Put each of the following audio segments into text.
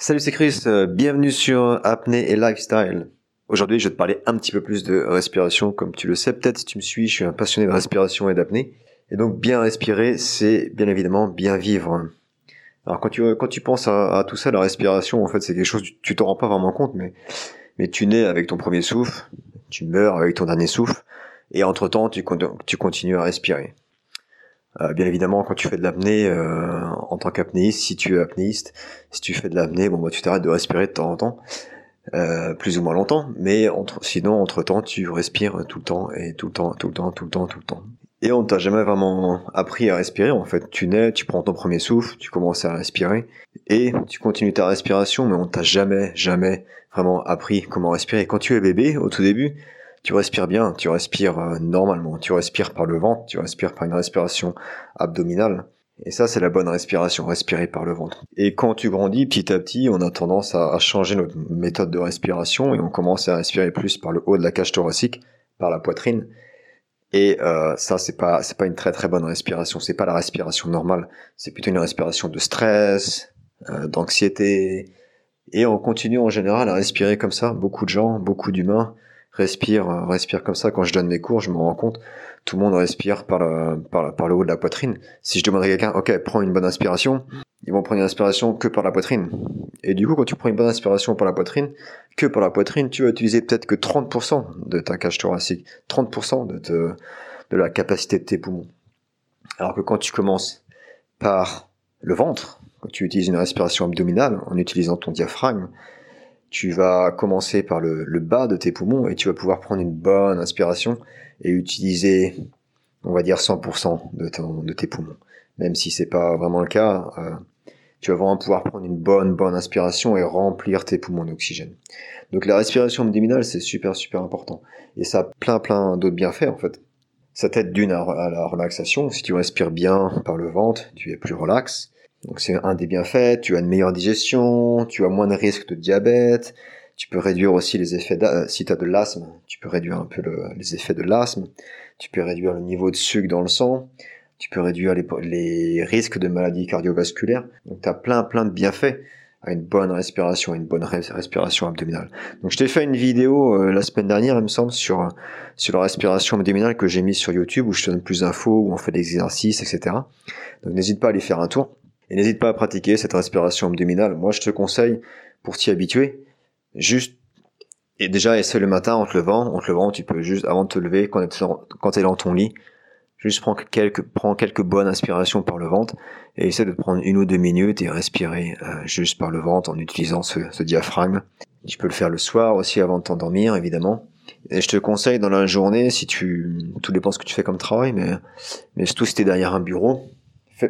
Salut, c'est Chris. euh, Bienvenue sur Apnée et Lifestyle. Aujourd'hui, je vais te parler un petit peu plus de respiration. Comme tu le sais, peut-être si tu me suis, je suis un passionné de respiration et d'apnée. Et donc, bien respirer, c'est bien évidemment bien vivre. Alors, quand tu, quand tu penses à, tout ça, la respiration, en fait, c'est quelque chose, tu t'en rends pas vraiment compte, mais, mais tu nais avec ton premier souffle, tu meurs avec ton dernier souffle, et entre-temps, tu, con- tu continues à respirer. Euh, bien évidemment, quand tu fais de l'apnée, euh, en tant qu'apnéiste, si tu es apnéiste, si tu fais de l'apnée, bon, bah, tu t'arrêtes de respirer de temps en temps, euh, plus ou moins longtemps, mais entre, sinon, entre temps, tu respires tout le temps, et tout le temps, tout le temps, tout le temps, tout le temps. Et on t'a jamais vraiment appris à respirer, en fait. Tu nais, tu prends ton premier souffle, tu commences à respirer, et tu continues ta respiration, mais on t'a jamais, jamais vraiment appris comment respirer. Quand tu es bébé, au tout début, tu respires bien, tu respires euh, normalement, tu respires par le ventre, tu respires par une respiration abdominale. Et ça, c'est la bonne respiration, respirer par le ventre. Et quand tu grandis, petit à petit, on a tendance à, changer notre méthode de respiration et on commence à respirer plus par le haut de la cage thoracique, par la poitrine. Et euh, ça, c'est pas, c'est pas une très très bonne respiration. C'est pas la respiration normale. C'est plutôt une respiration de stress, euh, d'anxiété. Et on continue en général à respirer comme ça. Beaucoup de gens, beaucoup d'humains respirent, euh, respirent comme ça. Quand je donne mes cours, je me rends compte, tout le monde respire par le haut de la poitrine. Si je demande à quelqu'un, ok, prends une bonne inspiration, ils vont prendre une inspiration que par la poitrine. Et du coup, quand tu prends une bonne inspiration par la poitrine, que par la poitrine, tu vas utiliser peut-être que 30% de ta cage thoracique, 30% de, te- de la capacité de tes poumons. Alors que quand tu commences par le ventre, quand tu utilises une respiration abdominale en utilisant ton diaphragme, tu vas commencer par le, bas de tes poumons et tu vas pouvoir prendre une bonne inspiration et utiliser, on va dire, 100% de, ton, de tes poumons. Même si c'est pas vraiment le cas, euh, tu vas vraiment pouvoir prendre une bonne, bonne inspiration et remplir tes poumons d'oxygène. Donc la respiration abdominale, c'est super, super important. Et ça a plein, plein d'autres bienfaits, en fait. Ça t'aide d'une à, à la relaxation. Si tu respires bien par le ventre, tu es plus relax. Donc c'est un des bienfaits. Tu as une meilleure digestion, tu as moins de risques de diabète. Tu peux réduire aussi les effets, si tu as de l'asthme, tu peux réduire un peu le- les effets de l'asthme. Tu peux réduire le niveau de sucre dans le sang. Tu peux réduire les, risques de maladies cardiovasculaires. Donc tu as plein, plein de bienfaits à une bonne respiration, à une bonne res- respiration abdominale. Donc je t'ai fait une vidéo euh, la semaine dernière, il me semble, sur, sur la respiration abdominale que j'ai mise sur YouTube où je te donne plus d'infos, où on fait des exercices, etc. Donc n'hésite pas à aller faire un tour. Et n'hésite pas à pratiquer cette respiration abdominale. Moi, je te conseille, pour t'y habituer, juste, et déjà, essaie le matin en te levant. En te levant, tu peux juste, avant de te lever, quand tu es dans ton lit, juste prends quelques, prends quelques bonnes inspirations par le ventre et essaie de prendre une ou deux minutes et respirer euh, juste par le ventre en utilisant ce, diaphragme. Tu peux le faire le soir aussi avant de t'endormir, évidemment. Et je te conseille dans la journée, si tu, tout dépend ce que tu fais comme travail, mais, mais surtout si t'es derrière un bureau,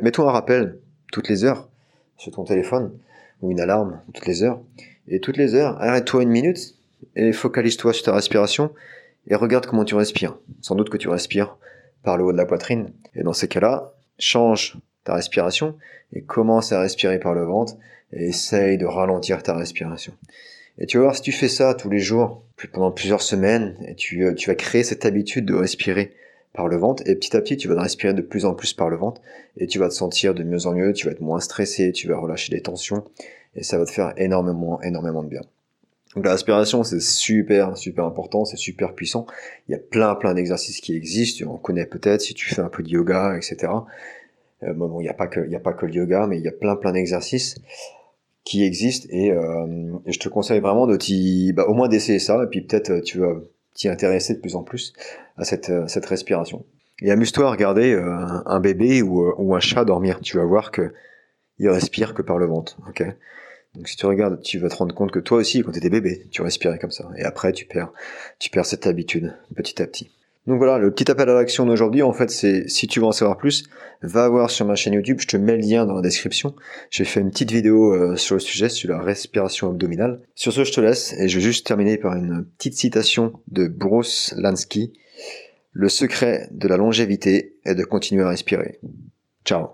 mets-toi un rappel toutes les heures sur ton téléphone ou une alarme toutes les heures. Et toutes les heures, arrête-toi une minute et focalise-toi sur ta respiration et regarde comment tu respires. Sans doute que tu respires par le haut de la poitrine. Et dans ces cas-là, change ta respiration et commence à respirer par le ventre et essaye de ralentir ta respiration. Et tu vas voir, si tu fais ça tous les jours, pendant plusieurs semaines, et tu, euh, tu vas créer cette habitude de respirer par le ventre, et petit à petit, tu vas respirer de plus en plus par le ventre, et tu vas te sentir de mieux en mieux, tu vas être moins stressé, tu vas relâcher des tensions, et ça va te faire énormément, énormément de bien. Donc la respiration, c'est super, super important, c'est super puissant. Il y a plein, plein d'exercices qui existent, on connaît peut-être si tu fais un peu de yoga, etc. Euh, bon, il n'y a pas que, il a pas que le yoga, mais il y a plein, plein d'exercices qui existent et, euh, je te conseille vraiment de t'y, bah, au moins d'essayer ça et puis peut-être euh, tu vas t'y intéresser de plus en plus à cette, euh, cette respiration. Et amuse-toi à regarder euh, un bébé ou, euh, ou un chat dormir. Tu vas voir que il respire que par le ventre. Ok? Donc si tu regardes, tu vas te rendre compte que toi aussi, quand tu étais bébé, tu respirais comme ça. Et après, tu perds, tu perds cette habitude petit à petit. Donc voilà, le petit appel à l'action d'aujourd'hui, en fait, c'est si tu veux en savoir plus, va voir sur ma chaîne YouTube, je te mets le lien dans la description. J'ai fait une petite vidéo euh, sur le sujet, sur la respiration abdominale. Sur ce, je te laisse et je vais juste terminer par une petite citation de Bruce Lansky. Le secret de la longévité est de continuer à respirer. Ciao